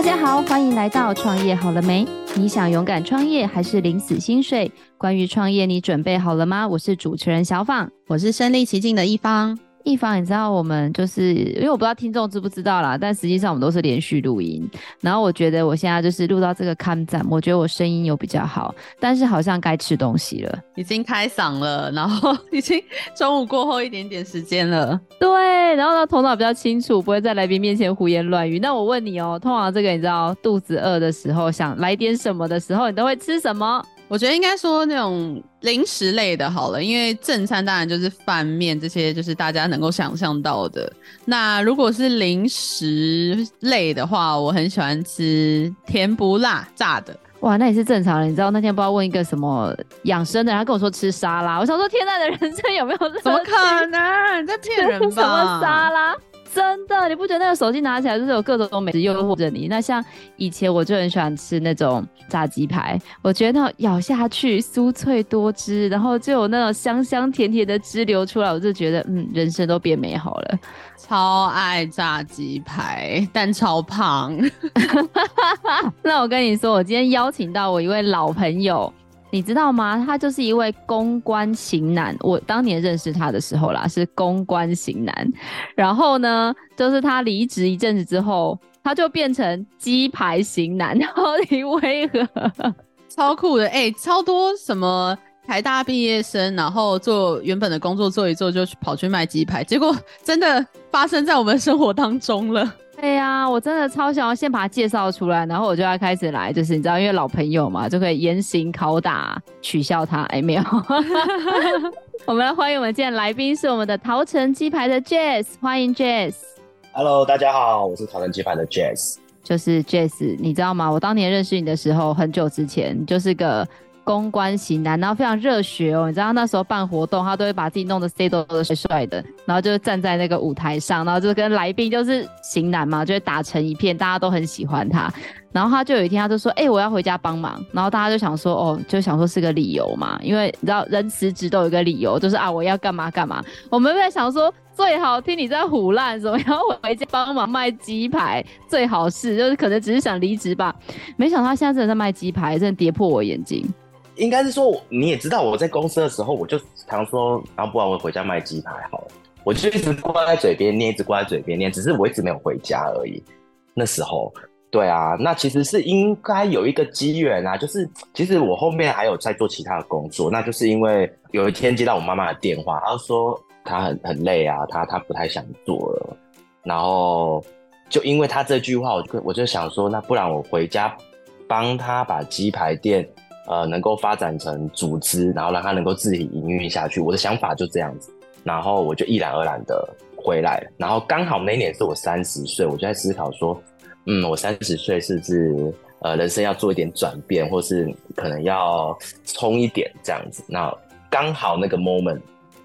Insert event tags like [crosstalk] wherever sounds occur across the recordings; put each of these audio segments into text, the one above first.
大家好，欢迎来到创业好了没？你想勇敢创业还是领死薪水？关于创业，你准备好了吗？我是主持人小访，我是身临其境的一方。一方，你知道我们就是因为我不知道听众知不知道啦，但实际上我们都是连续录音。然后我觉得我现在就是录到这个看展，我觉得我声音有比较好，但是好像该吃东西了，已经开嗓了，然后已经中午过后一点点时间了。对，然后呢头脑比较清楚，不会在来宾面前胡言乱语。那我问你哦、喔，通常这个你知道肚子饿的时候，想来点什么的时候，你都会吃什么？我觉得应该说那种零食类的好了，因为正餐当然就是饭面这些，就是大家能够想象到的。那如果是零食类的话，我很喜欢吃甜不辣炸的。哇，那也是正常的。你知道那天不知道问一个什么养生的，然后跟我说吃沙拉，我想说天哪，的人生有没有？怎么可能？你在骗人吧？[laughs] 什么沙拉？真的，你不觉得那个手机拿起来就是有各种美食诱惑着你？那像以前我就很喜欢吃那种炸鸡排，我觉得那咬下去酥脆多汁，然后就有那种香香甜甜的汁流出来，我就觉得嗯，人生都变美好了。超爱炸鸡排，但超胖。[laughs] [laughs] 那我跟你说，我今天邀请到我一位老朋友。你知道吗？他就是一位公关型男。我当年认识他的时候啦，是公关型男。然后呢，就是他离职一阵子之后，他就变成鸡排型男。[laughs] 然后你为何？超酷的哎、超多什么台大毕业生，然后做原本的工作做一做，就跑去卖鸡排，结果真的发生在我们生活当中了。对呀、啊，我真的超想要先把他介绍出来，然后我就要开始来，就是你知道，因为老朋友嘛，就可以严刑拷打，取笑他。哎，没有，[laughs] 我们来欢迎我们今天来宾是我们的桃城鸡排的 Jazz，欢迎 Jazz。Hello，大家好，我是桃城鸡排的 Jazz，就是 Jazz，你知道吗？我当年认识你的时候，很久之前，就是个。公关型男，然后非常热血哦。你知道那时候办活动，他都会把自己弄得 C 多的帅帅的，然后就站在那个舞台上，然后就跟来宾就是型男嘛，就会打成一片，大家都很喜欢他。然后他就有一天，他就说：“哎、我要回家帮忙。”然后大家就想说：“哦，就想说是个理由嘛，因为你知道人辞职都有一个理由，就是啊，我要干嘛干嘛。”我们在想说，最好听你在唬烂，什么要回家帮忙卖鸡排，最好是就是可能只是想离职吧。没想到他现在真的在卖鸡排，真的跌破我眼睛。应该是说，你也知道我在公司的时候，我就常说，然后不然我回家卖鸡排好了，我就一直挂在嘴边念，一直挂在嘴边念，只是我一直没有回家而已。那时候，对啊，那其实是应该有一个机缘啊，就是其实我后面还有在做其他的工作，那就是因为有一天接到我妈妈的电话，她说她很很累啊，她她不太想做了，然后就因为她这句话，我就我就想说，那不然我回家帮她把鸡排店。呃，能够发展成组织，然后让他能够自己营运下去。我的想法就这样子，然后我就毅然而然的回来了。然后刚好那年是我三十岁，我就在思考说，嗯，我三十岁是不是呃人生要做一点转变，或是可能要冲一点这样子？那刚好那个 moment，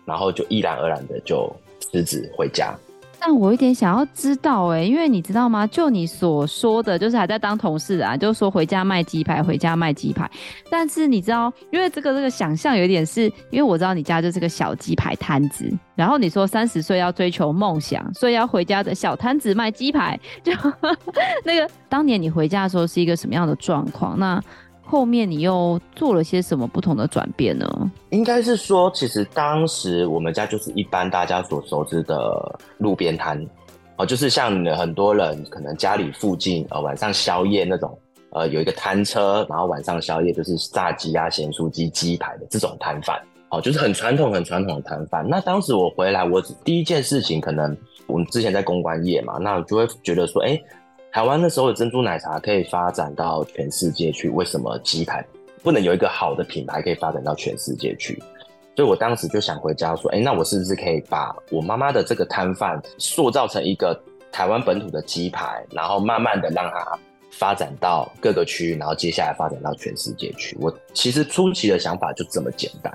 然后就毅然而然的就辞职回家。但我有点想要知道哎、因为你知道吗？就你所说的，就是还在当同事啊，就是说回家卖鸡排，回家卖鸡排。但是你知道，因为这个这个想象有点是，因为我知道你家就是个小鸡排摊子，然后你说三十岁要追求梦想，所以要回家的小摊子卖鸡排。就 [laughs] 那个当年你回家的时候是一个什么样的状况？那后面你又做了些什么不同的转变呢？应该是说，其实当时我们家就是一般大家所熟知的路边摊，哦，就是像很多人可能家里附近呃晚上宵夜那种，呃有一个摊车，然后晚上宵夜就是炸鸡啊、咸酥鸡、鸡排的这种摊贩，哦，就是很传统、很传统的摊贩。那当时我回来，我第一件事情可能我们之前在公关业嘛，那我就会觉得说，哎、台湾那时候的珍珠奶茶可以发展到全世界去，为什么鸡排不能有一个好的品牌可以发展到全世界去？所以我当时就想回家说，哎、那我是不是可以把我妈妈的这个摊贩塑造成一个台湾本土的鸡排，然后慢慢的让它发展到各个区域，然后接下来发展到全世界去？我其实初期的想法就这么简单。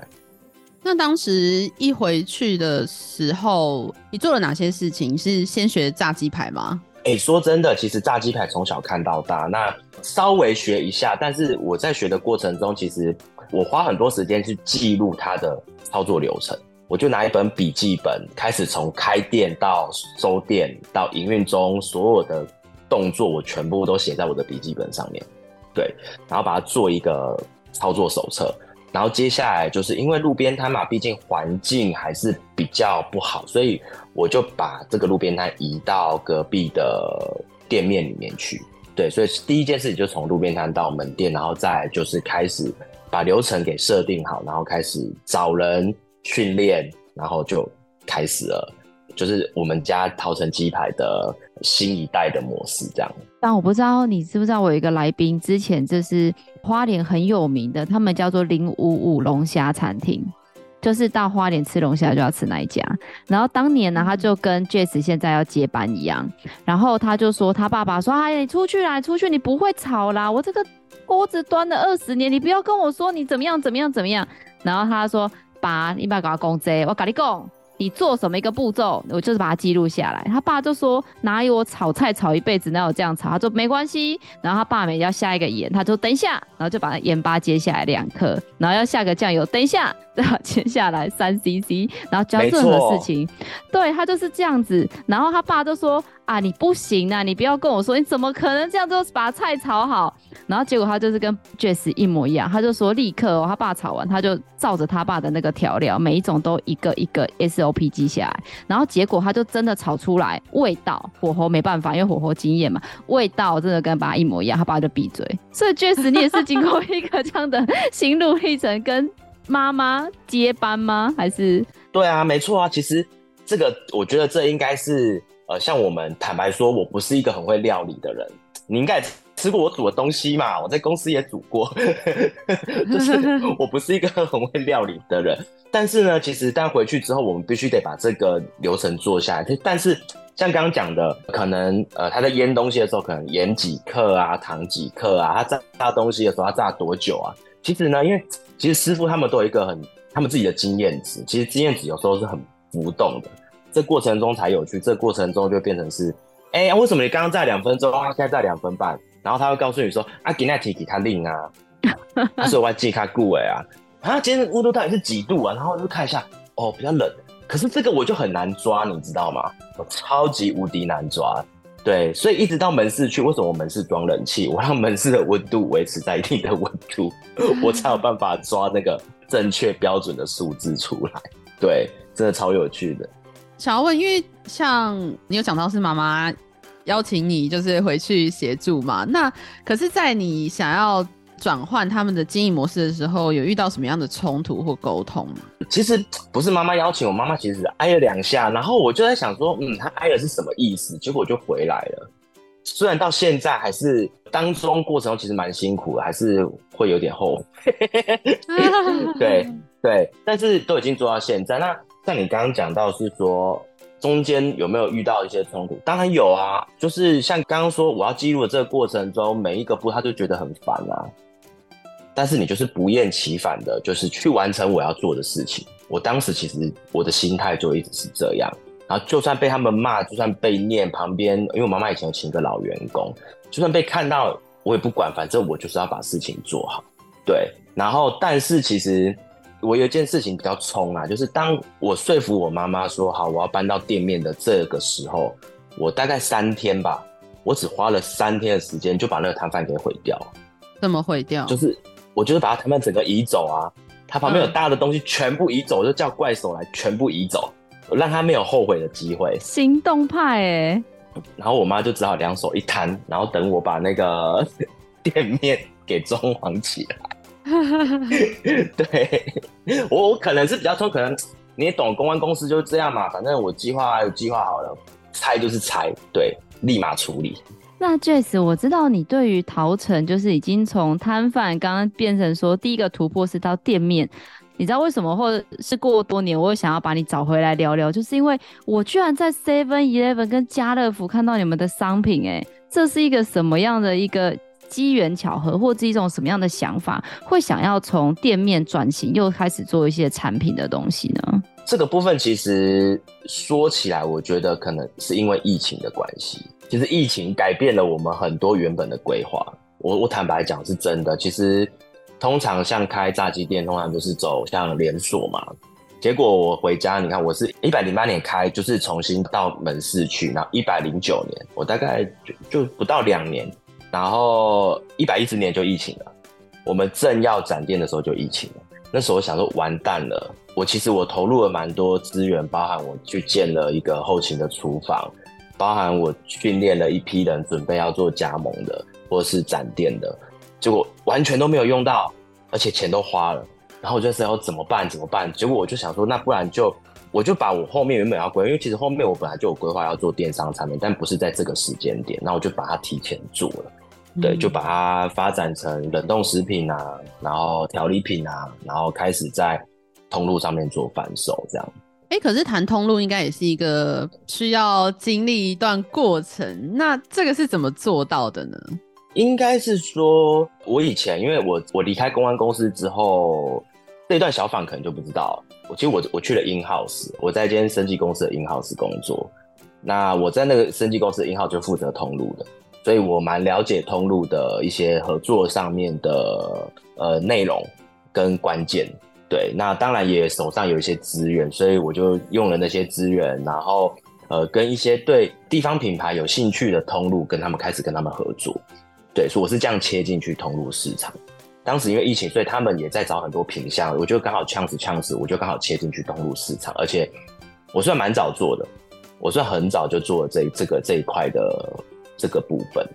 那当时一回去的时候，你做了哪些事情？是先学炸鸡排吗？哎、欸，说真的，其实炸鸡排从小看到大，那稍微学一下，但是我在学的过程中，其实我花很多时间去记录它的操作流程。我就拿一本笔记本，开始从开店到收店到营运中所有的动作我全部都写在我的笔记本上面，对，然后把它做一个操作手册。然后接下来就是因为路边摊嘛，毕竟环境还是比较不好，所以我就把这个路边摊移到隔壁的店面里面去。对，所以第一件事情就从路边摊到门店，然后再就是开始把流程给设定好，然后开始找人训练，然后就开始了，就是我们家桃城鸡排的新一代的模式这样。但我不知道你知不知道，我有一个来宾之前就是。花莲很有名的，他们叫做零五五龙虾餐厅，就是到花莲吃龙虾就要吃那一家。然后当年呢，他就跟 Jess 现在要接班一样，然后他就说他爸爸说：“哎，你出去啦，出去，你不会炒啦，我这个锅子端了二十年，你不要跟我说你怎么样怎么样怎么样。”然后他说：“爸，你不要给我讲这，我跟你讲。”你做什么一个步骤，我就是把它记录下来。他爸就说：“哪有我炒菜炒一辈子，哪有这样炒？”他说：“没关系。”然后他爸每要下一个盐，他说：“等一下。”然后就把盐巴接下来两颗，然后要下个酱油，等一下，然后接下来三 CC，然后教任何事情，对他就是这样子。然后他爸就说。啊，你不行啊！你不要跟我说，你怎么可能这样就把菜炒好？然后结果他就是跟 Jess 一模一样，他就说立刻哦，他爸炒完，他就照着他爸的那个调料，每一种都一个一个 SOP 记下来。然后结果他就真的炒出来，味道火候没办法，因为火候经验嘛，味道真的跟爸一模一样，他爸就闭嘴。所以 Jess，你也是经过一个这样的心路历程，跟妈妈接班吗？还是？对啊，没错啊。其实这个，我觉得这应该是。呃，像我们坦白说，我不是一个很会料理的人。你应该吃过我煮的东西嘛？我在公司也煮过，[laughs] 就是 [laughs] 我不是一个很会料理的人。但是呢，其实但回去之后，我们必须得把这个流程做下来。但是像刚刚讲的，可能呃，他在腌东西的时候，可能盐几克啊，糖几克啊，他炸炸东西的时候，他炸多久啊？其实呢，因为其实师傅他们都有一个很他们自己的经验值，其实经验值有时候是很浮动的。这过程中才有趣，这过程中就变成是，哎、欸，为什么你刚刚在两分钟，现在在两分半？然后他会告诉你说，啊，给那提给他令啊，他说我要记他顾哎啊，啊，今天温度到底是几度啊？然后就看一下，哦，比较冷，可是这个我就很难抓，你知道吗？我超级无敌难抓，对，所以一直到门市去，为什么我门市装冷气？我让门市的温度维持在一定的温度，我才有办法抓那个正确标准的数字出来，对，真的超有趣的。想要问，因为像你有讲到是妈妈邀请你，就是回去协助嘛？那可是，在你想要转换他们的经营模式的时候，有遇到什么样的冲突或沟通吗？其实不是妈妈邀请我，妈妈其实挨了两下，然后我就在想说，嗯，她挨了是什么意思？结果就回来了。虽然到现在还是当中过程中其实蛮辛苦的，还是会有点后悔。[laughs] 对对，但是都已经做到现在那。像你刚刚讲到是说中间有没有遇到一些冲突？当然有啊，就是像刚刚说我要记录的这个过程中，每一个步他就觉得很烦啊。但是你就是不厌其烦的，就是去完成我要做的事情。我当时其实我的心态就一直是这样，然后就算被他们骂，就算被念旁边，因为我妈妈以前有请一个老员工，就算被看到我也不管，反正我就是要把事情做好。对，然后但是其实。我有一件事情比较冲啊，就是当我说服我妈妈说好我要搬到店面的这个时候，我大概三天吧，我只花了三天的时间就把那个摊贩给毁掉。怎么毁掉？就是我就是把它摊贩整个移走啊，他旁边有大的东西全部移走，我就叫怪手来全部移走，我让他没有后悔的机会。行动派哎。然后我妈就只好两手一摊，然后等我把那个 [laughs] 店面给装潢起来。[laughs] 对，我我可能是比较冲，可能你也懂，公关公司就是这样嘛。反正我计划有计划好了，拆就是拆，对，立马处理。那 Jess，我知道你对于桃城就是已经从摊贩刚刚变成说第一个突破是到店面，你知道为什么，或是过多年，我又想要把你找回来聊聊，就是因为我居然在 Seven Eleven 跟家乐福看到你们的商品，哎，这是一个什么样的一个？机缘巧合，或是一种什么样的想法，会想要从店面转型，又开始做一些产品的东西呢？这个部分其实说起来，我觉得可能是因为疫情的关系。其实疫情改变了我们很多原本的规划。我我坦白讲是真的。其实通常像开炸鸡店，通常就是走向连锁嘛。结果我回家，你看我是一百零八年开，就是重新到门市去，然后一百零九年，我大概就就不到两年，然后一百一十年就疫情了，我们正要展店的时候就疫情了。那时候我想说完蛋了，我其实我投入了蛮多资源，包含我去建了一个后勤的厨房，包含我训练了一批人准备要做加盟的或是展店的，结果完全都没有用到，而且钱都花了。然后我就想要怎么办？怎么办？结果我就想说，那不然就我就把我后面原本要规，因为其实后面我本来就有规划要做电商产品，但不是在这个时间点。那我就把它提前做了，对，就把它发展成冷冻食品啊，然后调理品啊，然后开始在通路上面做贩售这样。哎，可是谈通路应该也是一个需要经历一段过程，那这个是怎么做到的呢？应该是说，我以前因为我我离开公安公司之后。这段小访可能就不知道，我其实我我去了 in house，我在一间生技公司的 in house 工作。那我在那个生技公司的 in house 就负责通路的，所以我蛮了解通路的一些合作上面的呃内容跟关键。对，那当然也手上有一些资源，所以我就用了那些资源，然后呃跟一些对地方品牌有兴趣的通路，跟他们开始跟他们合作。对，所以我是这样切进去通路市场。当时因为疫情，所以他们也在找很多品项，我就刚好呛死呛死，我就刚好切进去通路市场，而且我算蛮早做的，我算很早就做了这这个这一块的这个部分。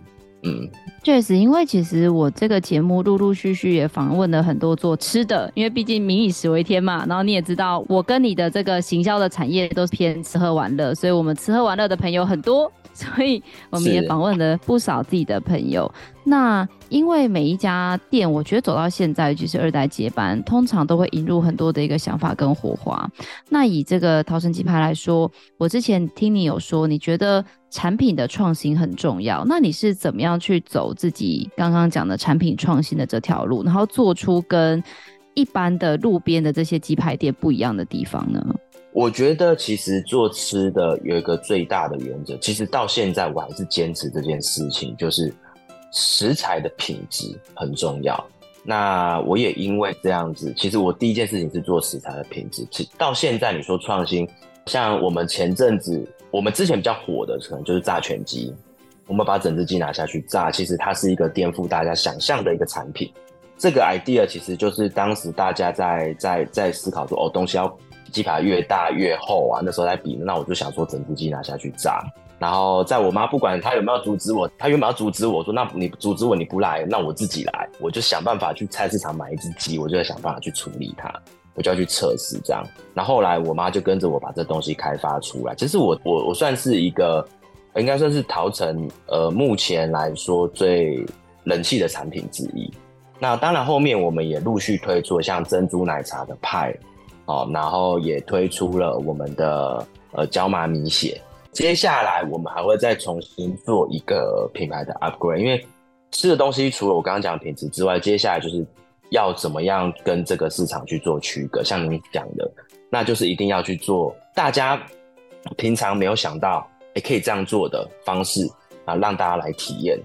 嗯，确实，因为其实我这个节目陆陆续续也访问了很多做吃的，因为毕竟民以食为天嘛。然后你也知道，我跟你的这个行销的产业都是偏吃喝玩乐，所以我们吃喝玩乐的朋友很多。所以我们也访问了不少自己的朋友。那因为每一家店，我觉得走到现在，就是二代接班，通常都会引入很多的一个想法跟火花。那以这个桃城鸡排来说，我之前听你有说，你觉得产品的创新很重要。那你是怎么样去走自己刚刚讲的产品创新的这条路，然后做出跟一般的路边的这些鸡排店不一样的地方呢？我觉得其实做吃的有一个最大的原则，其实到现在我还是坚持这件事情，就是食材的品质很重要。那我也因为这样子，其实我第一件事情是做食材的品质。其到现在你说创新，像我们前阵子，我们之前比较火的可能就是炸全鸡，我们把整只鸡拿下去炸，其实它是一个颠覆大家想象的一个产品。这个 idea 其实就是当时大家在在在思考说，哦，东西要。鸡排越大越厚啊，那时候在比，那我就想说整只鸡拿下去炸。然后在我妈不管她有没有阻止我，她原本要阻止我说，那你阻止我你不来，那我自己来，我就想办法去菜市场买一只鸡，我就在想办法去处理它，我就要去测试这样。然后来我妈就跟着我把这东西开发出来。其实我我我算是一个，应该算是桃城呃目前来说最人气的产品之一。那当然后面我们也陆续推出了像珍珠奶茶的派。哦，然后也推出了我们的呃椒麻米血，接下来我们还会再重新做一个品牌的 upgrade，因为吃的东西除了我刚刚讲的品质之外，接下来就是要怎么样跟这个市场去做区隔，像您讲的，那就是一定要去做大家平常没有想到，也可以这样做的方式啊，让大家来体验。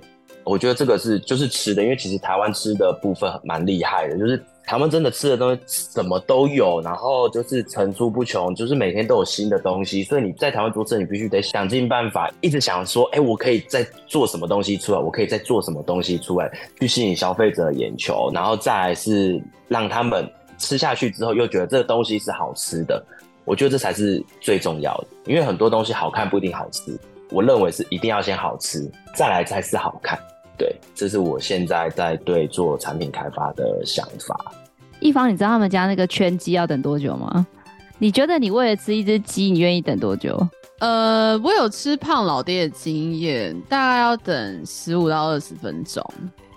我觉得这个是就是吃的，因为其实台湾吃的部分蛮厉害的，就是。他们真的吃的东西什么都有，然后就是层出不穷，就是每天都有新的东西。所以你在台湾做吃，你必须得想尽办法，一直想说，哎，我可以再做什么东西出来，我可以再做什么东西出来，去吸引消费者的眼球，然后再来是让他们吃下去之后又觉得这个东西是好吃的。我觉得这才是最重要的，因为很多东西好看不一定好吃。我认为是一定要先好吃，再来才是好看。对，这是我现在在对做产品开发的想法。一方，你知道他们家那个圈鸡要等多久吗？你觉得你为了吃一只鸡，你愿意等多久？呃，我有吃胖老爹的经验，大概要等十五到二十分钟。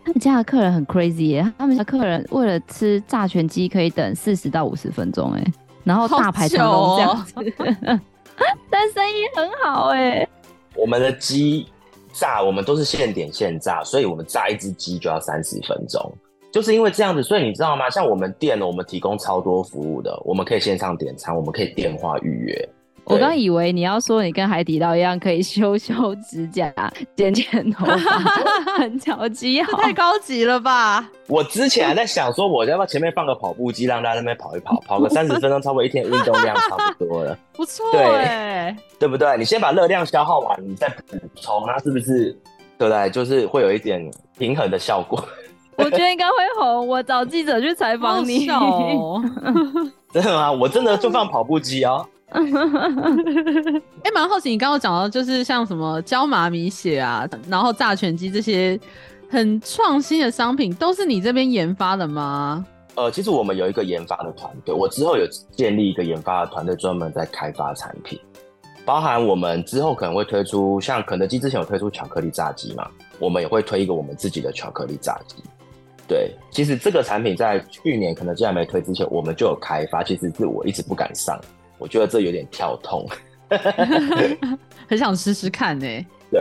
他们家的客人很 crazy 耶，他们家客人为了吃炸全鸡可以等四十到五十分钟哎，然后大排长龙这样子，哦、[laughs] 但生意很好哎。我们的鸡炸，我们都是现点现炸，所以我们炸一只鸡就要三十分钟。就是因为这样子，所以你知道吗？像我们店呢，我们提供超多服务的，我们可以线上点餐，我们可以电话预约，我刚以为你要说你跟海底捞一样可以修修指甲、剪剪头发，[laughs] 很巧机好，太高级了吧？我之前还在想说，我要不要前面放个跑步机，让大家在那边跑一跑，跑个三十分钟，[laughs] 差不多一天运动量差不多了。[laughs] 不错，对，对不对？你先把热量消耗完，你再补充，那是不是对不对？就是会有一点平衡的效果。我觉得应该会红，我找记者去采访你。哦、真的吗？我真的就放跑步机哦。哎、欸，蛮好奇，你刚刚讲到就是像什么椒麻米血啊，然后炸全鸡这些很创新的商品，都是你这边研发的吗？呃，其实我们有一个研发的团队，我之后有建立一个研发的团队，专门在开发产品，包含我们之后可能会推出，像肯德基之前有推出巧克力炸鸡嘛，我们也会推一个我们自己的巧克力炸鸡。对，其实这个产品在去年肯德基还没推之前，我们就有开发，其实是我一直不敢上。我觉得这有点跳痛，[laughs] 很想试试看呢、欸。对，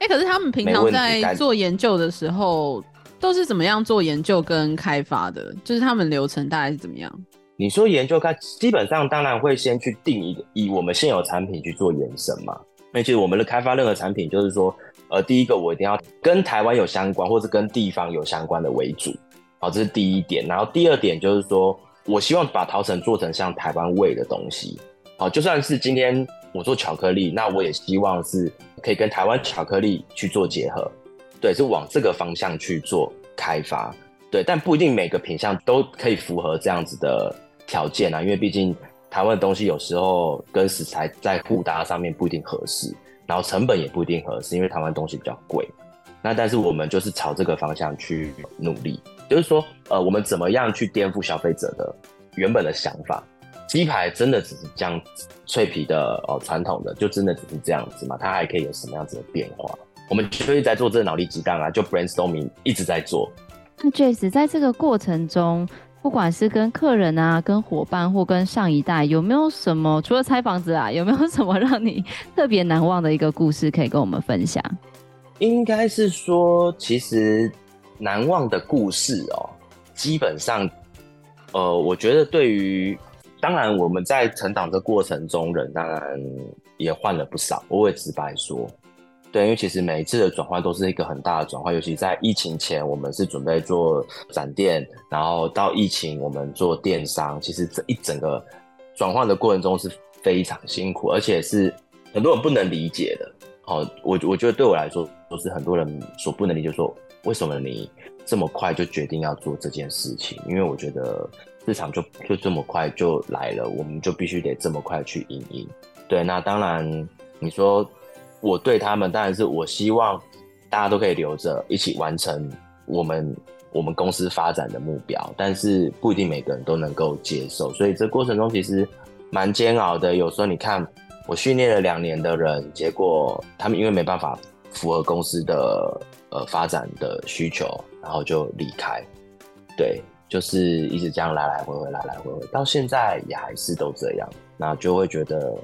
哎、欸，可是他们平常在做研究的时候，都是怎么样做研究跟开发的？就是他们流程大概是怎么样？你说研究开，基本上当然会先去定一个，以我们现有产品去做延伸嘛。那其实我们的开发任何产品，就是说，呃，第一个我一定要跟台湾有相关，或是跟地方有相关的为主。好，这是第一点。然后第二点就是说。我希望把桃城做成像台湾味的东西，好，就算是今天我做巧克力，那我也希望是可以跟台湾巧克力去做结合，对，是往这个方向去做开发，对，但不一定每个品相都可以符合这样子的条件啊，因为毕竟台湾的东西有时候跟食材在互搭上面不一定合适，然后成本也不一定合适，因为台湾东西比较贵，那但是我们就是朝这个方向去努力。就是说，呃，我们怎么样去颠覆消费者的原本的想法？鸡排真的只是这样脆皮的哦，传统的就真的只是这样子吗？它还可以有什么样子的变化？我们就一直在做这个脑力激荡啊，就 brainstorming 一直在做。那 Jace 在这个过程中，不管是跟客人啊、跟伙伴或跟上一代，有没有什么除了拆房子啊，有没有什么让你特别难忘的一个故事可以跟我们分享？应该是说，其实。难忘的故事哦，基本上，呃，我觉得对于，当然我们在成长的过程中，人当然也换了不少。我会直白说，对，因为其实每一次的转换都是一个很大的转换，尤其在疫情前，我们是准备做展店，然后到疫情我们做电商，其实这一整个转换的过程中是非常辛苦，而且是很多人不能理解的。好，我我觉得对我来说，都是很多人所不能理解说。为什么你这么快就决定要做这件事情？因为我觉得市场就就这么快就来了，我们就必须得这么快去因应。对，那当然你说我对他们，当然是我希望大家都可以留着一起完成我们我们公司发展的目标，但是不一定每个人都能够接受，所以这过程中其实蛮煎熬的。有时候你看我训练了两年的人，结果他们因为没办法符合公司的。呃，发展的需求，然后就离开，对，就是一直这样来来回回，来来回回，到现在也还是都这样，那就会觉得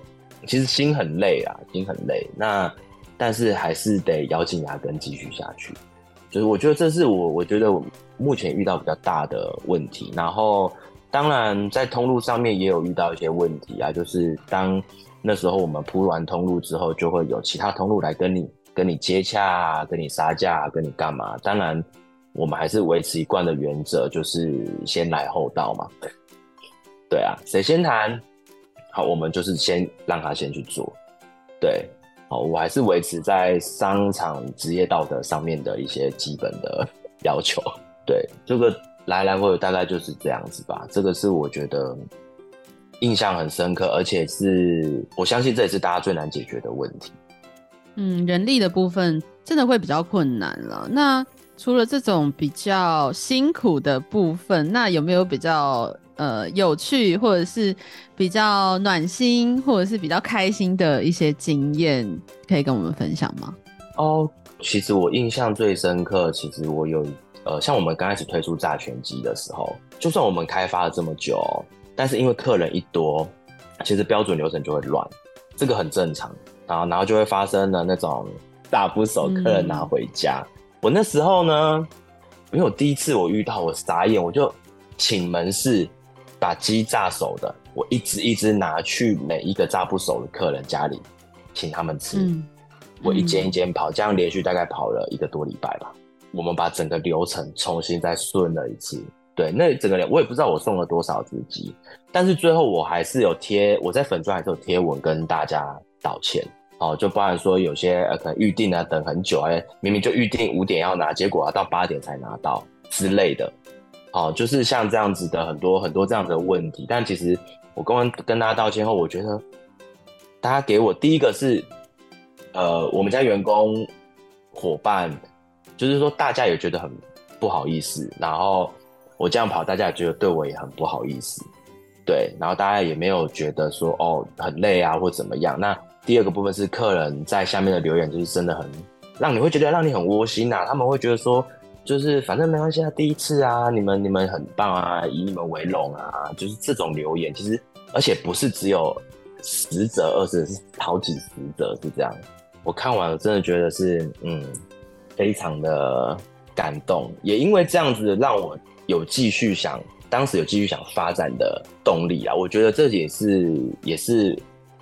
其实心很累啊，心很累。那但是还是得咬紧牙根继续下去。就是我觉得这是我我觉得目前遇到比较大的问题。然后当然在通路上面也有遇到一些问题啊，就是当那时候我们铺完通路之后，就会有其他通路来跟你。跟你接洽，跟你杀价，跟你干嘛？当然，我们还是维持一贯的原则，就是先来后到嘛。对啊，谁先谈，好，我们就是先让他先去做。对，好，我还是维持在商场职业道德上面的一些基本的要求。对，这个来来回回大概就是这样子吧。这个是我觉得印象很深刻，而且是我相信这也是大家最难解决的问题。嗯，人力的部分真的会比较困难了。那除了这种比较辛苦的部分，那有没有比较呃有趣，或者是比较暖心，或者是比较开心的一些经验，可以跟我们分享吗？哦，其实我印象最深刻，其实我有呃，像我们刚开始推出炸全机的时候，就算我们开发了这么久，但是因为客人一多，其实标准流程就会乱，这个很正常。然后，然后就会发生了那种炸不熟，客人拿回家。嗯、我那时候呢，因为我第一次我遇到，我傻眼，我就请门市把鸡炸熟的我一只一只拿去每一个炸不熟的客人家里，请他们吃。嗯、我一间一间跑，这样连续大概跑了一个多礼拜吧。我们把整个流程重新再顺了一次。对，那整个人我也不知道我送了多少只鸡，但是最后我还是有贴，我在粉专还是有贴文跟大家道歉。哦，就包含说有些呃可能预定啊等很久，哎，明明就预定五点要拿，结果要到八点才拿到之类的。哦，就是像这样子的很多很多这样的问题。但其实我刚刚跟大家道歉后，我觉得大家给我第一个是，呃，我们家员工伙伴，就是说大家也觉得很不好意思，然后我这样跑，大家也觉得对我也很不好意思，对，然后大家也没有觉得说哦很累啊或怎么样。那第二个部分是客人在下面的留言，就是真的很让你会觉得让你很窝心呐。他们会觉得说，就是反正没关系啊，第一次啊，你们你们很棒啊，以你们为荣啊，就是这种留言。其实而且不是只有十则二十，是好几十则是这样。我看完了，真的觉得是嗯，非常的感动。也因为这样子，让我有继续想，当时有继续想发展的动力啊。我觉得这也是也是。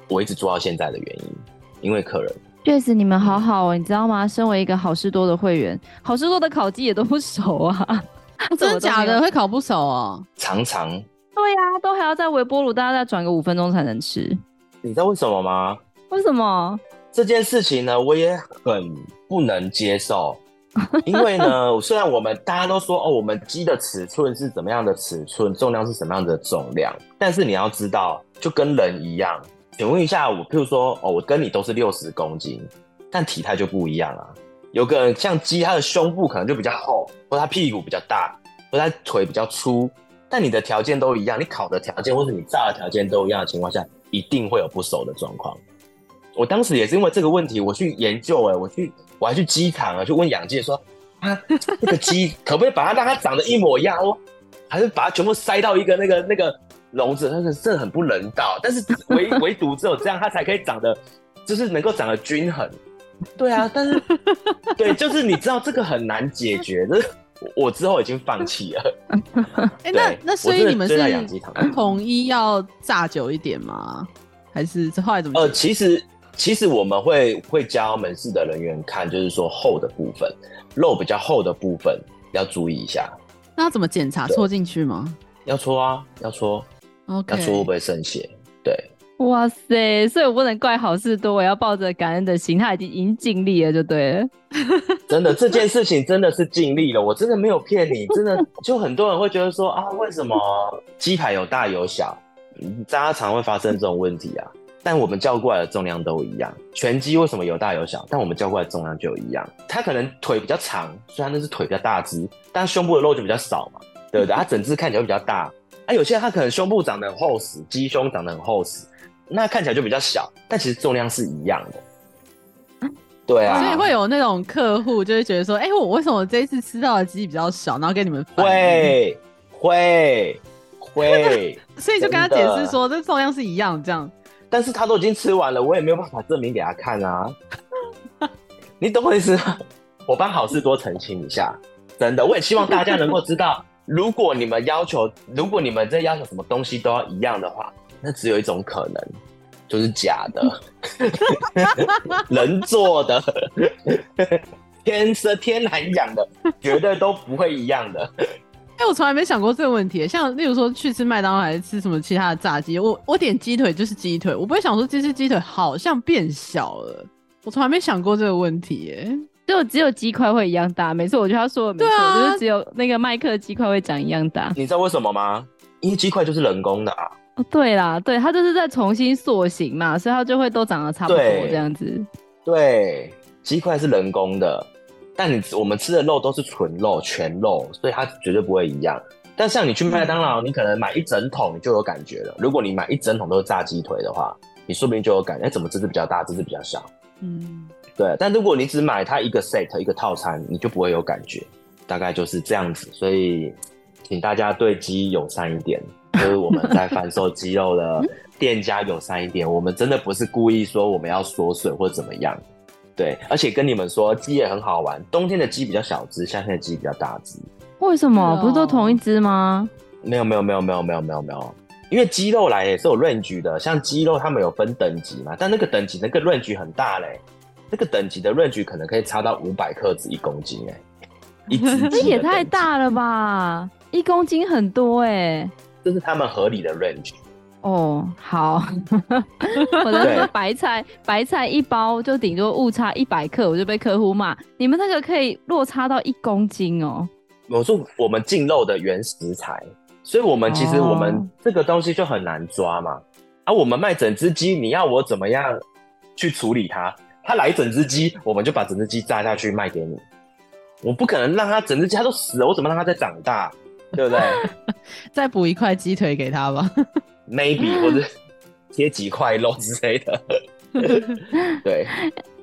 我一直做到现在的原因，因为客人。确实，你们好好哦，你知道吗？身为一个好事多的会员，好事多的烤鸡也都不熟啊，[laughs] 真的假的？会烤不熟哦？常常。对呀、啊，都还要在微波炉，大家再转个五分钟才能吃。你知道为什么吗？为什么？这件事情呢，我也很不能接受。[laughs] 因为呢，虽然我们大家都说哦，我们鸡的尺寸是怎么样的尺寸，重量是什么样的重量，但是你要知道，就跟人一样。请问一下，我譬如说，哦，我跟你都是六十公斤，但体态就不一样啊。有个人像鸡，他的胸部可能就比较厚，或他屁股比较大，或他腿比较粗，但你的条件都一样，你烤的条件或者你炸的条件都一样的情况下，一定会有不熟的状况。我当时也是因为这个问题，我去研究、哎，我去，我还去机场啊，去问养鸡说，啊，这个鸡可不可以把它让它长得一模一样哦，还是把它全部塞到一个那个那个？笼子，那个真的很不人道，但是唯 [laughs] 唯独只有这样，它才可以长得，就是能够长得均衡。对啊，但是 [laughs] 对，就是你知道这个很难解决，就是我之后已经放弃了。[laughs] 哎、欸，那那所以你们是统一要炸久一点吗？还是这后来怎么？呃，其实其实我们会会教门市的人员看，就是说厚的部分，肉比较厚的部分要注意一下。那要怎么检查？戳进去吗？要戳啊，要戳。要说会不会渗血？对，哇塞，所以我不能怪好事多，我要抱着感恩的心，他已经已经尽力了，就对了。[laughs] 真的，这件事情真的是尽力了，我真的没有骗你，真的。就很多人会觉得说啊，为什么鸡排有大有小？大家常会发生这种问题啊。但我们叫过来的重量都一样，拳击为什么有大有小？但我们叫过来的重量就一样。他可能腿比较长，虽然那是腿比较大只，但胸部的肉就比较少嘛，对不对？[laughs] 它整只看起来会比较大。啊，有些人他可能胸部长得很厚实，鸡胸长得很厚实，那看起来就比较小，但其实重量是一样的。对啊，所以会有那种客户就会觉得说，哎、欸，我为什么我这一次吃到的鸡比较小，然后跟你们会会会，[laughs] 所以就跟他解释说，这重量是一样这样。但是他都已经吃完了，我也没有办法证明给他看啊。你懂我意思吗？我帮好事多澄清一下，真的，我也希望大家能够知道。如果你们要求，如果你们在要求什么东西都要一样的话，那只有一种可能，就是假的，[laughs] 人做的，[laughs] 天生天然养的，绝对都不会一样的。哎、欸，我从来没想过这个问题。像例如说去吃麦当劳还是吃什么其他的炸鸡，我我点鸡腿就是鸡腿，我不会想说这只鸡腿好像变小了。我从来没想过这个问题耶。就只有鸡块会一样大，没错，我觉得他说的没错，啊、就是只有那个麦克鸡块会长一样大。你知道为什么吗？因为鸡块就是人工的啊。哦，对啦，对，它就是在重新塑形嘛，所以它就会都长得差不多这样子。对，鸡块是人工的，但你我们吃的肉都是纯肉、全肉，所以它绝对不会一样。但像你去麦当劳，嗯、你可能买一整桶，你就有感觉了。如果你买一整桶都是炸鸡腿的话，你说不定就有感觉，哎，怎么这只比较大，这只比较小？嗯。对，但如果你只买它一个 set 一个套餐，你就不会有感觉，大概就是这样子。所以，请大家对鸡友善一点，就是我们在贩售鸡肉的店家友善一点。我们真的不是故意说我们要缩水或怎么样。对，而且跟你们说，鸡也很好玩。冬天的鸡比较小只，夏天的鸡比较大只。为什么？不是都同一只吗？没有没有没有没有没有没有没有。因为鸡肉来也是有 range 的，像鸡肉他们有分等级嘛，但那个等级那个 range 很大嘞，那个等级的 range 可能可以差到五百克至一公斤哎，一只 [laughs] 这也太大了吧，一公斤很多哎，这是他们合理的 range。哦，好，[laughs] 我的那个白菜，白菜一包就顶多误差一百克，我就被客户骂。你们那个可以落差到一公斤哦。我说我们进肉的原食材，所以我们其实我们这个东西就很难抓嘛。哦啊、我们卖整只鸡，你要我怎么样去处理它？他来整只鸡，我们就把整只鸡炸下去卖给你。我不可能让他整只鸡他都死了，我怎么让他再长大？对不对？[laughs] 再补一块鸡腿给他吧。maybe 或者贴几块肉之类的，[laughs] 对。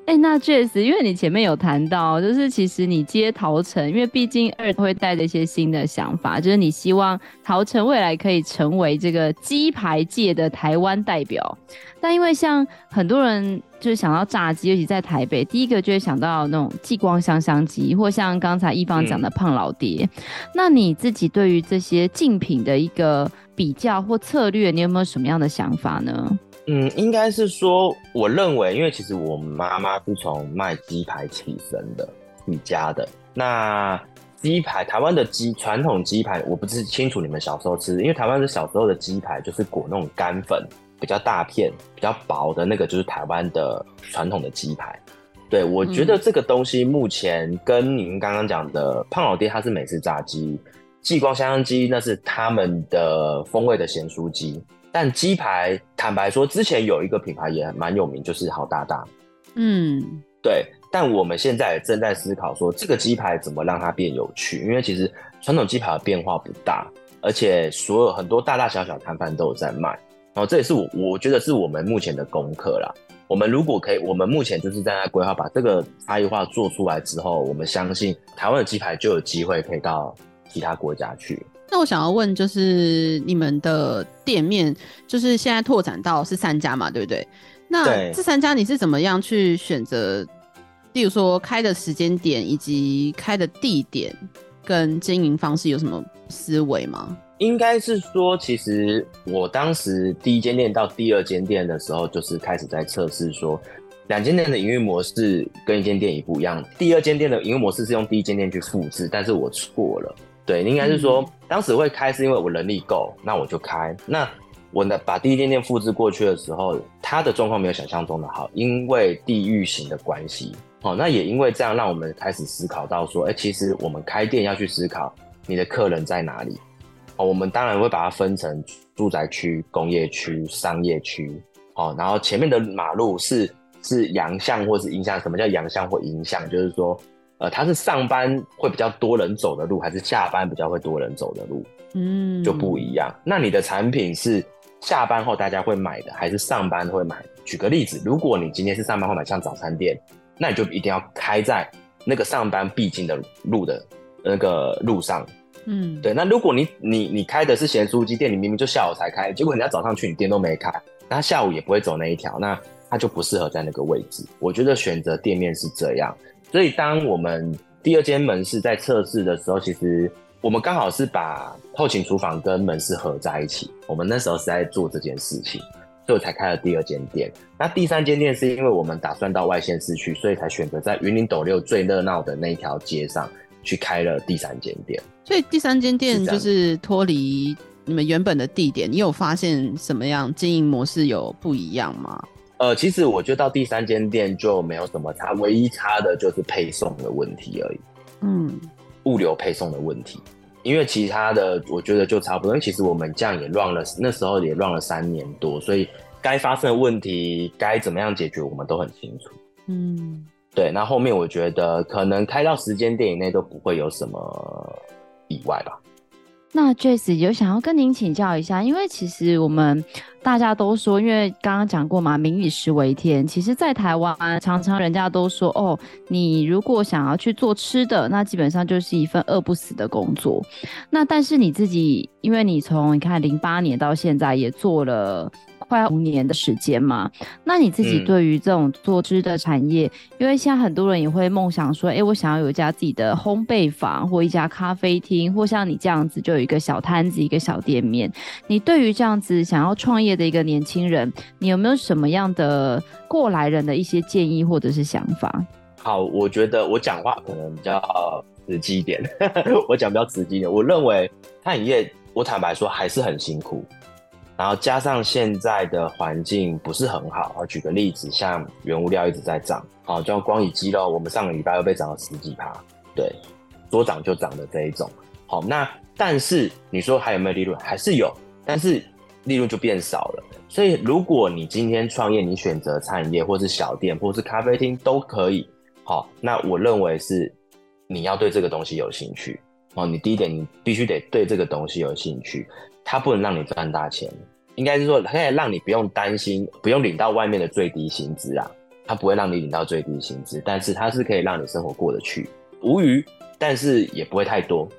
哎、欸，那确实，因为你前面有谈到，就是其实你接陶城，因为毕竟二会带着一些新的想法，就是你希望陶城未来可以成为这个鸡排界的台湾代表。但因为像很多人就是想到炸鸡，尤其在台北，第一个就会想到那种继光香香鸡，或像刚才一方讲的胖老爹。嗯、那你自己对于这些竞品的一个比较或策略，你有没有什么样的想法呢？嗯，应该是说，我认为，因为其实我妈妈是从卖鸡排起身的，你家的。那鸡排，台湾的鸡传统鸡排，我不是清楚你们小时候吃，因为台湾是小时候的鸡排，就是裹那种干粉，比较大片、比较薄的那个，就是台湾的传统的鸡排。对，我觉得这个东西目前跟您刚刚讲的胖老爹，他是美式炸鸡，继光香香鸡那是他们的风味的咸酥鸡。但鸡排，坦白说，之前有一个品牌也蛮有名，就是好大大。嗯，对。但我们现在正在思考说，这个鸡排怎么让它变有趣？因为其实传统鸡排的变化不大，而且所有很多大大小小摊贩都有在卖。然后这也是我我觉得是我们目前的功课啦。我们如果可以，我们目前就是在那规划，把这个差异化做出来之后，我们相信台湾的鸡排就有机会可以到其他国家去。那我想要问，就是你们的店面，就是现在拓展到是三家嘛，对不对？那这三家你是怎么样去选择？例如说开的时间点以及开的地点跟经营方式有什么思维吗？应该是说，其实我当时第一间店到第二间店的时候，就是开始在测试说，两间店的营运模式跟一间店也不一样。第二间店的营运模式是用第一间店去复制，但是我错了。对，应该是说，嗯、当时会开是因为我能力够，那我就开。那我呢，把第一间店复制过去的时候，它的状况没有想象中的好，因为地域型的关系。哦，那也因为这样，让我们开始思考到说，哎、欸，其实我们开店要去思考你的客人在哪里。哦，我们当然会把它分成住宅区、工业区、商业区。哦，然后前面的马路是是阳向或是阴向？什么叫阳向或阴向？就是说。呃，它是上班会比较多人走的路，还是下班比较会多人走的路？嗯，就不一样。那你的产品是下班后大家会买的，还是上班会买的？举个例子，如果你今天是上班会买，像早餐店，那你就一定要开在那个上班必经的路的那个路上。嗯，对。那如果你你你开的是咸酥鸡店，你明明就下午才开，结果人家早上去你店都没开，那他下午也不会走那一条，那他就不适合在那个位置。我觉得选择店面是这样。所以，当我们第二间门市在测试的时候，其实我们刚好是把后勤厨房跟门市合在一起。我们那时候是在做这件事情，所以我才开了第二间店。那第三间店是因为我们打算到外县市去，所以才选择在云林斗六最热闹的那一条街上去开了第三间店。所以第三间店就是脱离你们原本的地点，你有发现什么样经营模式有不一样吗？呃，其实我觉得到第三间店就没有什么差，唯一差的就是配送的问题而已。嗯，物流配送的问题，因为其他的我觉得就差不多。因为其实我们这样也 run 了，那时候也 run 了三年多，所以该发生的问题该怎么样解决，我们都很清楚。嗯，对。那后面我觉得可能开到十间店以内都不会有什么意外吧。那 Jesse 有想要跟您请教一下，因为其实我们大家都说，因为刚刚讲过嘛，民以食为天。其实，在台湾常常人家都说，哦，你如果想要去做吃的，那基本上就是一份饿不死的工作。那但是你自己，因为你从你看零八年到现在也做了。快要五年的时间嘛。那你自己对于这种做吃的产业，嗯、因为现在很多人也会梦想说，哎、欸，我想要有一家自己的烘焙坊，或一家咖啡厅，或像你这样子就有一个小摊子、一个小店面。你对于这样子想要创业的一个年轻人，你有没有什么样的过来人的一些建议或者是想法？好，我觉得我讲话可能比较直接一点，[laughs] 我讲比较直接一点。我认为餐饮业，我坦白说还是很辛苦，然后加上现在的环境不是很好。我举个例子，像原物料一直在涨，好，就光以鸡肉，我们上个礼拜又被涨了十几趴，对，说涨就涨的这一种。好，那但是你说还有没有利润？还是有，但是利润就变少了。所以如果你今天创业，你选择餐饮业，或是小店，或是咖啡厅都可以。好，那我认为是你要对这个东西有兴趣哦。你第一点，你必须得对这个东西有兴趣，它不能让你赚大钱，应该是说可以让你不用担心，不用领到外面的最低薪资啊。它不会让你领到最低薪资，但是它是可以让你生活过得去，无余，但是也不会太多。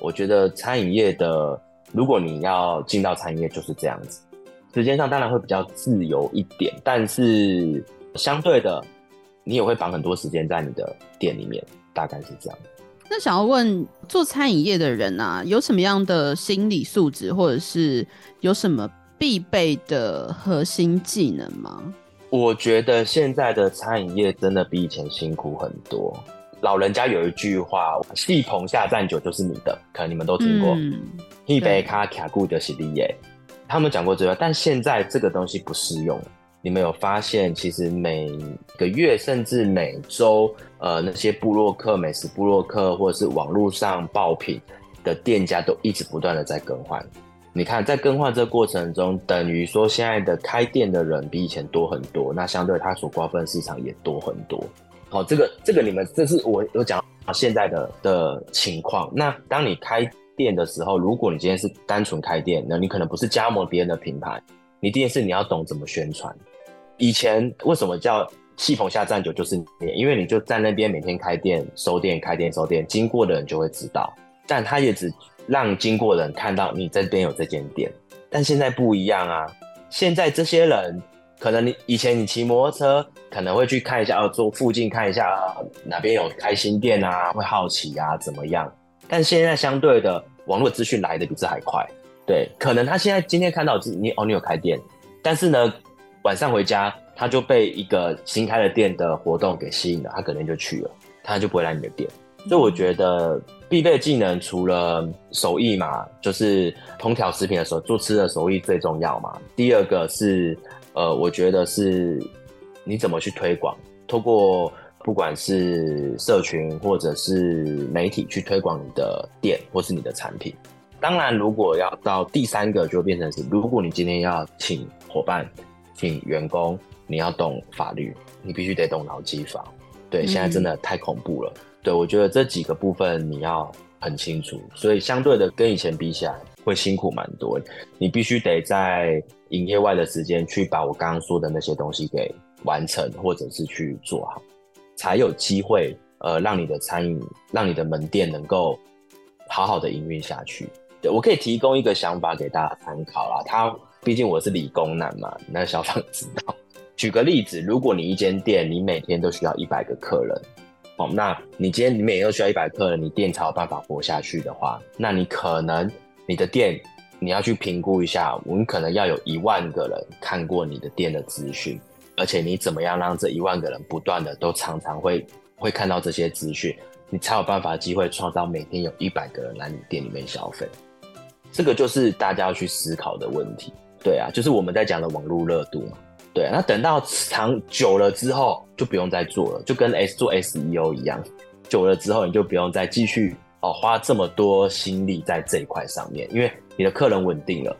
我觉得餐饮业的，如果你要进到餐饮业，就是这样子，时间上当然会比较自由一点，但是相对的。你也会绑很多时间在你的店里面，大概是这样。那想要问做餐饮业的人啊，有什么样的心理素质，或者是有什么必备的核心技能吗？我觉得现在的餐饮业真的比以前辛苦很多。老人家有一句话：“戏棚下站久就是你的”，可能你们都听过。一杯咖卡固的洗涤耶，他们讲过这个，但现在这个东西不适用。你们有发现，其实每个月甚至每周，呃，那些部落客、美食部落客，或者是网络上爆品的店家，都一直不断的在更换。你看，在更换这个过程中，等于说现在的开店的人比以前多很多，那相对他所瓜分市场也多很多。好，这个这个你们这是我有讲现在的的情况。那当你开店的时候，如果你今天是单纯开店，那你可能不是加盟别人的品牌，你第一件事你要懂怎么宣传。以前为什么叫戏棚下站久就是你？因为你就在那边每天开店收店开店收店，经过的人就会知道。但他也只让经过的人看到你这边有这间店。但现在不一样啊！现在这些人可能你以前你骑摩托车可能会去看一下，哦，坐附近看一下哪边有开新店啊，会好奇啊怎么样？但现在相对的网络资讯来的比这还快。对，可能他现在今天看到你哦，你有开店，但是呢？晚上回家，他就被一个新开的店的活动给吸引了，他可能就去了，他就不会来你的店。所以我觉得必备技能除了手艺嘛，就是烹调食品的时候做吃的手艺最重要嘛。第二个是，呃，我觉得是你怎么去推广，透过不管是社群或者是媒体去推广你的店或是你的产品。当然，如果要到第三个，就变成是，如果你今天要请伙伴。请员工，你要懂法律，你必须得懂劳基法。对，现在真的太恐怖了。嗯、对，我觉得这几个部分你要很清楚，所以相对的跟以前比起来会辛苦蛮多。你必须得在营业外的时间去把我刚刚说的那些东西给完成，或者是去做好，才有机会呃让你的餐饮、让你的门店能够好好的营运下去。对，我可以提供一个想法给大家参考啦，他。毕竟我是理工男嘛，那小芳知道。举个例子，如果你一间店，你每天都需要一百个客人，哦，那你今天你每天都需要一百客人，你店才有办法活下去的话，那你可能你的店你要去评估一下，我们可能要有一万个人看过你的店的资讯，而且你怎么样让这一万个人不断的都常常会会看到这些资讯，你才有办法机会创造每天有一百个人来你店里面消费。这个就是大家要去思考的问题。对啊，就是我们在讲的网络热度嘛。对，那等到长久了之后，就不用再做了，就跟 S 做 SEO 一样，久了之后你就不用再继续哦花这么多心力在这一块上面，因为你的客人稳定了。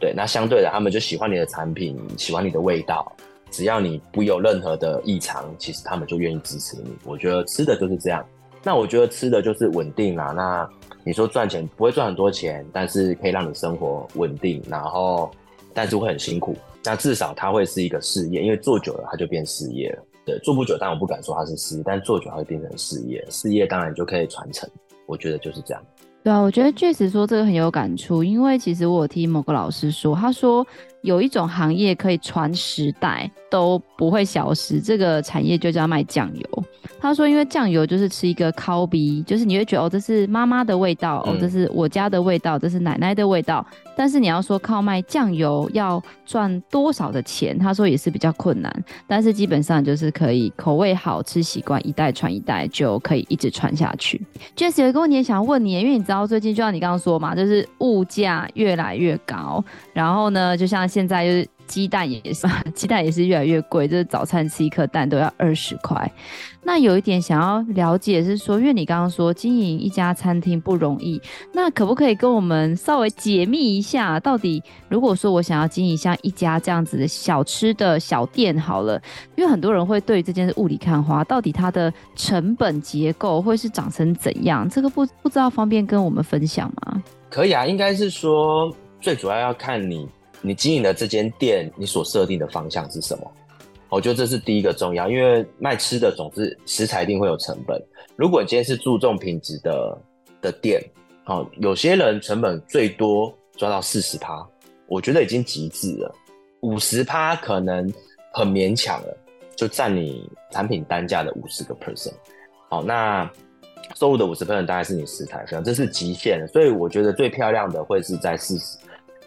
对，那相对的，他们就喜欢你的产品，喜欢你的味道，只要你不有任何的异常，其实他们就愿意支持你。我觉得吃的就是这样。那我觉得吃的就是稳定啦。那你说赚钱不会赚很多钱，但是可以让你生活稳定，然后。但是会很辛苦，那至少它会是一个事业，因为做久了它就变事业了。对，做不久，但我不敢说它是事业，但做久它会变成事业。事业当然就可以传承，我觉得就是这样。对啊，我觉得确实说这个很有感触，因为其实我听某个老师说，他说有一种行业可以传十代都不会消失，这个产业就叫卖酱油。他说，因为酱油就是吃一个烤鼻，就是你会觉得哦，这是妈妈的味道，哦，这是我家的味道，这是奶奶的味道。但是你要说靠卖酱油要赚多少的钱，他说也是比较困难。但是基本上就是可以口味好吃习惯，一代传一代就可以一直传下去。Jess 有一个问题也想要问你，因为你知道最近就像你刚刚说嘛，就是物价越来越高，然后呢，就像现在就是。鸡蛋也是，[laughs] 鸡蛋也是越来越贵，就是早餐吃一颗蛋都要二十块。那有一点想要了解是说，因为你刚刚说经营一家餐厅不容易，那可不可以跟我们稍微解密一下，到底如果说我想要经营像一家这样子的小吃的小店好了，因为很多人会对这件事雾里看花，到底它的成本结构会是长成怎样？这个不不知道方便跟我们分享吗？可以啊，应该是说最主要要看你。你经营的这间店，你所设定的方向是什么？我觉得这是第一个重要，因为卖吃的总是食材一定会有成本。如果你今天是注重品质的的店，好，有些人成本最多抓到四十趴，我觉得已经极致了。五十趴可能很勉强了，就占你产品单价的五十个 percent。好，那收入的五十 percent 大概是你食材费，这是极限。所以我觉得最漂亮的会是在四十。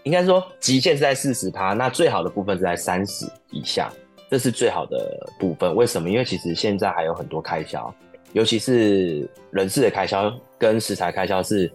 应该说，极限是在四十趴，那最好的部分是在三十以下，这是最好的部分。为什么？因为其实现在还有很多开销，尤其是人事的开销跟食材开销是，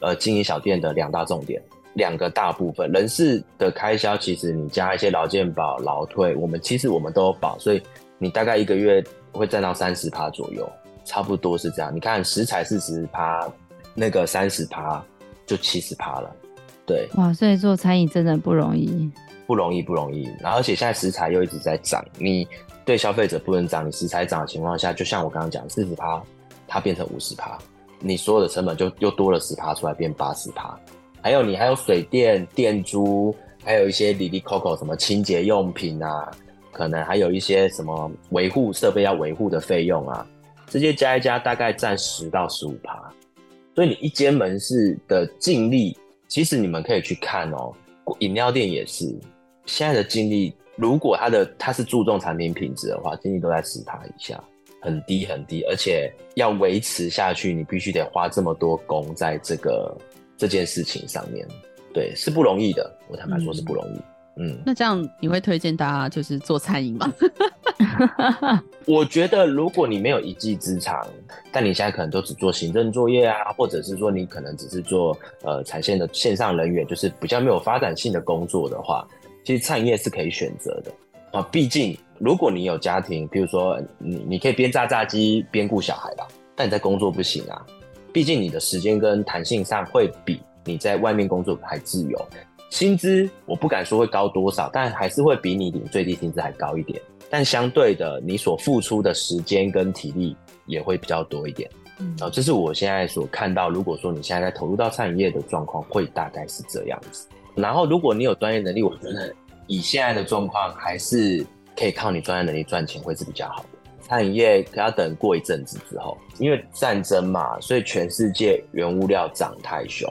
呃，经营小店的两大重点，两个大部分。人事的开销，其实你加一些劳健保、劳退，我们其实我们都保，所以你大概一个月会占到三十趴左右，差不多是这样。你看食材四十趴，那个三十趴就七十趴了。对，哇，所以做餐饮真的不容易，不容易，不容易。然后，而且现在食材又一直在涨，你对消费者不能涨，你食材涨的情况下，就像我刚刚讲，四十趴，它变成五十趴，你所有的成本就又多了十趴出来，变八十趴。还有你还有水电、电租，还有一些里里扣扣什么清洁用品啊，可能还有一些什么维护设备要维护的费用啊，这些加一加，大概占十到十五趴。所以你一间门市的净利。其实你们可以去看哦，饮料店也是现在的经历，如果他的他是注重产品品质的话，经济都在十趴以下，很低很低，而且要维持下去，你必须得花这么多工在这个这件事情上面，对，是不容易的。我坦白说，是不容易。嗯，那这样你会推荐大家就是做餐饮吗？[laughs] [laughs] 我觉得如果你没有一技之长，但你现在可能都只做行政作业啊，或者是说你可能只是做呃产线的线上人员，就是比较没有发展性的工作的话，其实餐饮业是可以选择的啊。毕竟如果你有家庭，比如说你你可以边炸炸鸡边顾小孩吧，但你在工作不行啊。毕竟你的时间跟弹性上会比你在外面工作还自由。薪资我不敢说会高多少，但还是会比你领最低薪资还高一点。但相对的，你所付出的时间跟体力也会比较多一点。嗯，这是我现在所看到。如果说你现在在投入到餐饮业的状况，会大概是这样子。然后，如果你有专业能力，我觉得以现在的状况，还是可以靠你专业能力赚钱，会是比较好的。餐饮业可要等过一阵子之后，因为战争嘛，所以全世界原物料涨太凶。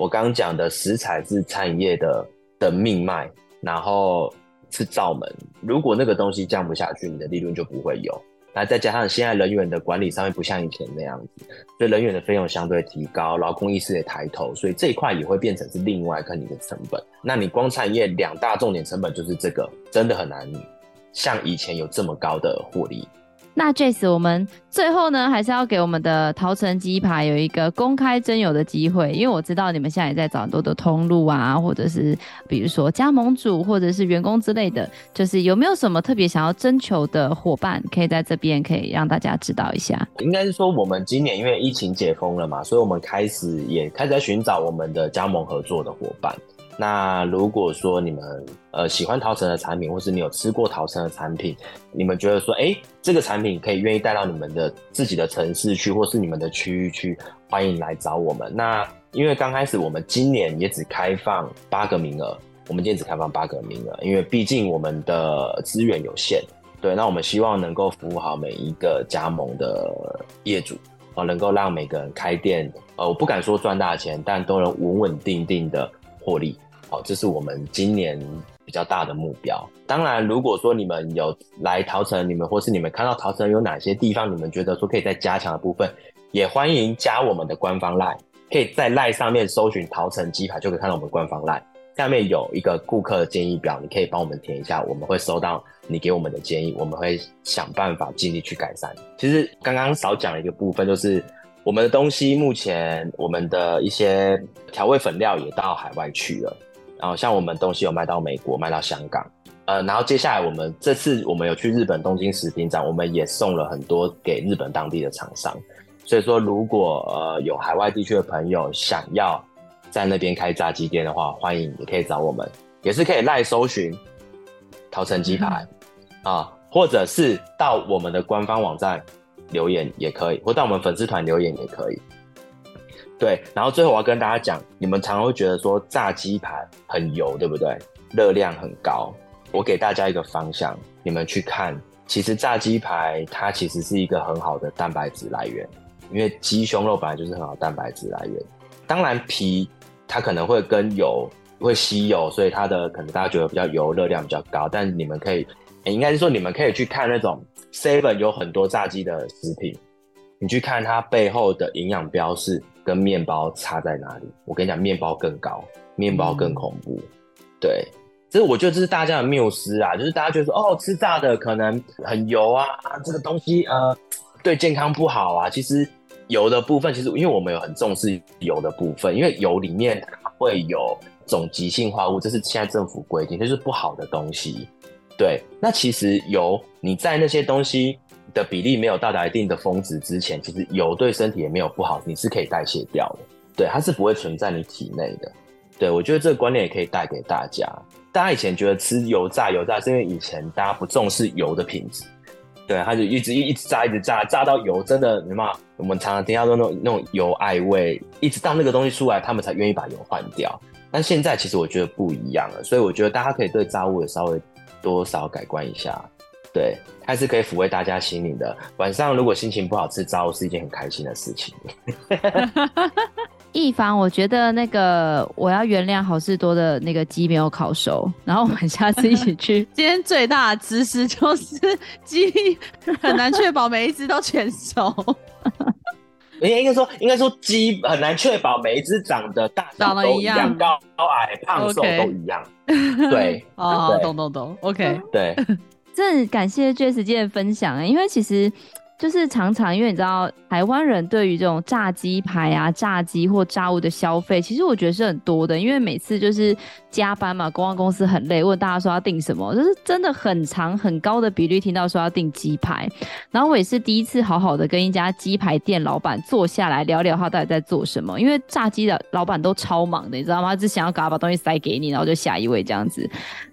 我刚讲的食材是餐饮业的的命脉，然后是罩门。如果那个东西降不下去，你的利润就不会有。那再加上现在人员的管理上面不像以前那样子，所以人员的费用相对提高，劳工意识也抬头，所以这一块也会变成是另外一个你的成本。那你光餐饮业两大重点成本就是这个，真的很难像以前有这么高的获利。那 Jess，我们最后呢，还是要给我们的桃城鸡排有一个公开征友的机会，因为我知道你们现在也在找很多的通路啊，或者是比如说加盟主或者是员工之类的，就是有没有什么特别想要征求的伙伴，可以在这边可以让大家知道一下？应该是说，我们今年因为疫情解封了嘛，所以我们开始也开始在寻找我们的加盟合作的伙伴。那如果说你们呃喜欢陶城的产品，或是你有吃过陶城的产品，你们觉得说，哎、这个产品可以愿意带到你们的自己的城市去，或是你们的区域去，欢迎来找我们。那因为刚开始我们今年也只开放八个名额，我们今天只开放八个名额，因为毕竟我们的资源有限。对，那我们希望能够服务好每一个加盟的业主，呃，能够让每个人开店，呃，我不敢说赚大钱，但都能稳稳定定的获利。好，这是我们今年比较大的目标。当然，如果说你们有来桃城，你们或是你们看到桃城有哪些地方，你们觉得说可以再加强的部分，也欢迎加我们的官方 LINE，可以在 LINE 上面搜寻桃城鸡排，就可以看到我们官方 LINE。下面有一个顾客建议表，你可以帮我们填一下，我们会收到你给我们的建议，我们会想办法尽力去改善。其实刚刚少讲了一个部分，就是我们的东西目前我们的一些调味粉料也到海外去了，然后像我们东西有卖到美国，卖到香港，呃，然后接下来我们这次我们有去日本东京食品展，我们也送了很多给日本当地的厂商。所以说，如果呃有海外地区的朋友想要在那边开炸鸡店的话，欢迎也可以找我们，也是可以赖搜寻桃城鸡排啊，或者是到我们的官方网站留言也可以，或到我们粉丝团留言也可以。对，然后最后我要跟大家讲，你们常常会觉得说炸鸡排很油，对不对？热量很高。我给大家一个方向，你们去看，其实炸鸡排它其实是一个很好的蛋白质来源，因为鸡胸肉本来就是很好蛋白质来源。当然皮。它可能会跟油会吸油，所以它的可能大家觉得比较油，热量比较高。但你们可以，应该是说你们可以去看那种 Seven 有很多炸鸡的食品，你去看它背后的营养标示跟面包差在哪里。我跟你讲，面包更高，面包更恐怖。嗯、对，这是我觉得这是大家的谬思啊，就是大家觉得说哦，吃炸的可能很油啊，这个东西呃对健康不好啊，其实。油的部分，其实因为我们有很重视油的部分，因为油里面它会有总极性化物，这是现在政府规定，这是不好的东西。对，那其实油你在那些东西的比例没有到达一定的峰值之前，其实油对身体也没有不好，你是可以代谢掉的。对，它是不会存在你体内的。对，我觉得这个观念也可以带给大家。大家以前觉得吃油炸油炸，是因为以前大家不重视油的品质。对，他就一直一直炸，一直炸，炸到油真的，你嘛，我们常常听到说那种那种油爱味，一直到那个东西出来，他们才愿意把油换掉。但现在其实我觉得不一样了，所以我觉得大家可以对炸物也稍微多少改观一下，对，还是可以抚慰大家心灵的。晚上如果心情不好，吃糟是一件很开心的事情。一凡，我觉得那个我要原谅好事多的那个鸡没有烤熟，然后我们下次一起去。[laughs] 今天最大的知识就是鸡很难确保每一只都全熟。应该应该说，应该说鸡很难确保每一只长得大小都一样，长得一样高高矮胖瘦都一样。Okay. [laughs] 对，哦，懂懂懂，OK，对。[laughs] 真感谢 Jess 今天的分享啊，因为其实。就是常常，因为你知道台湾人对于这种炸鸡排啊、炸鸡或炸物的消费，其实我觉得是很多的。因为每次就是加班嘛，公关公司很累，问大家说要订什么，就是真的很长很高的比率听到说要订鸡排。然后我也是第一次好好的跟一家鸡排店老板坐下来聊聊他到底在做什么。因为炸鸡的老板都超忙的，你知道吗？他只想要赶快把东西塞给你，然后就下一位这样子。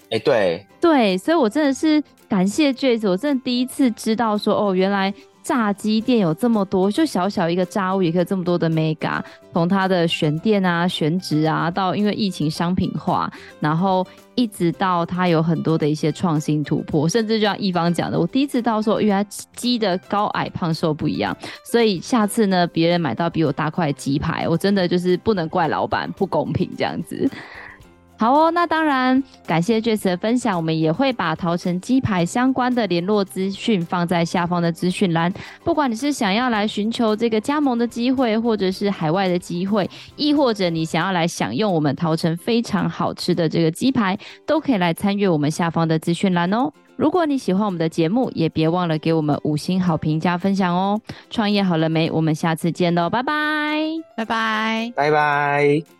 哎、欸，对对，所以我真的是感谢 Jess，我真的第一次知道说哦，原来。炸鸡店有这么多，就小小一个炸物也可以这么多的 mega，从它的选店啊、选址啊，到因为疫情商品化，然后一直到它有很多的一些创新突破，甚至就像一方讲的，我第一次到说，原来鸡的高矮胖瘦不一样，所以下次呢，别人买到比我大块鸡排，我真的就是不能怪老板不公平这样子。好哦，那当然感谢 Jess 的分享，我们也会把桃城鸡排相关的联络资讯放在下方的资讯栏。不管你是想要来寻求这个加盟的机会，或者是海外的机会，亦或者你想要来享用我们桃城非常好吃的这个鸡排，都可以来参与我们下方的资讯栏哦。如果你喜欢我们的节目，也别忘了给我们五星好评加分享哦。创业好了没？我们下次见喽，拜拜，拜拜，拜拜。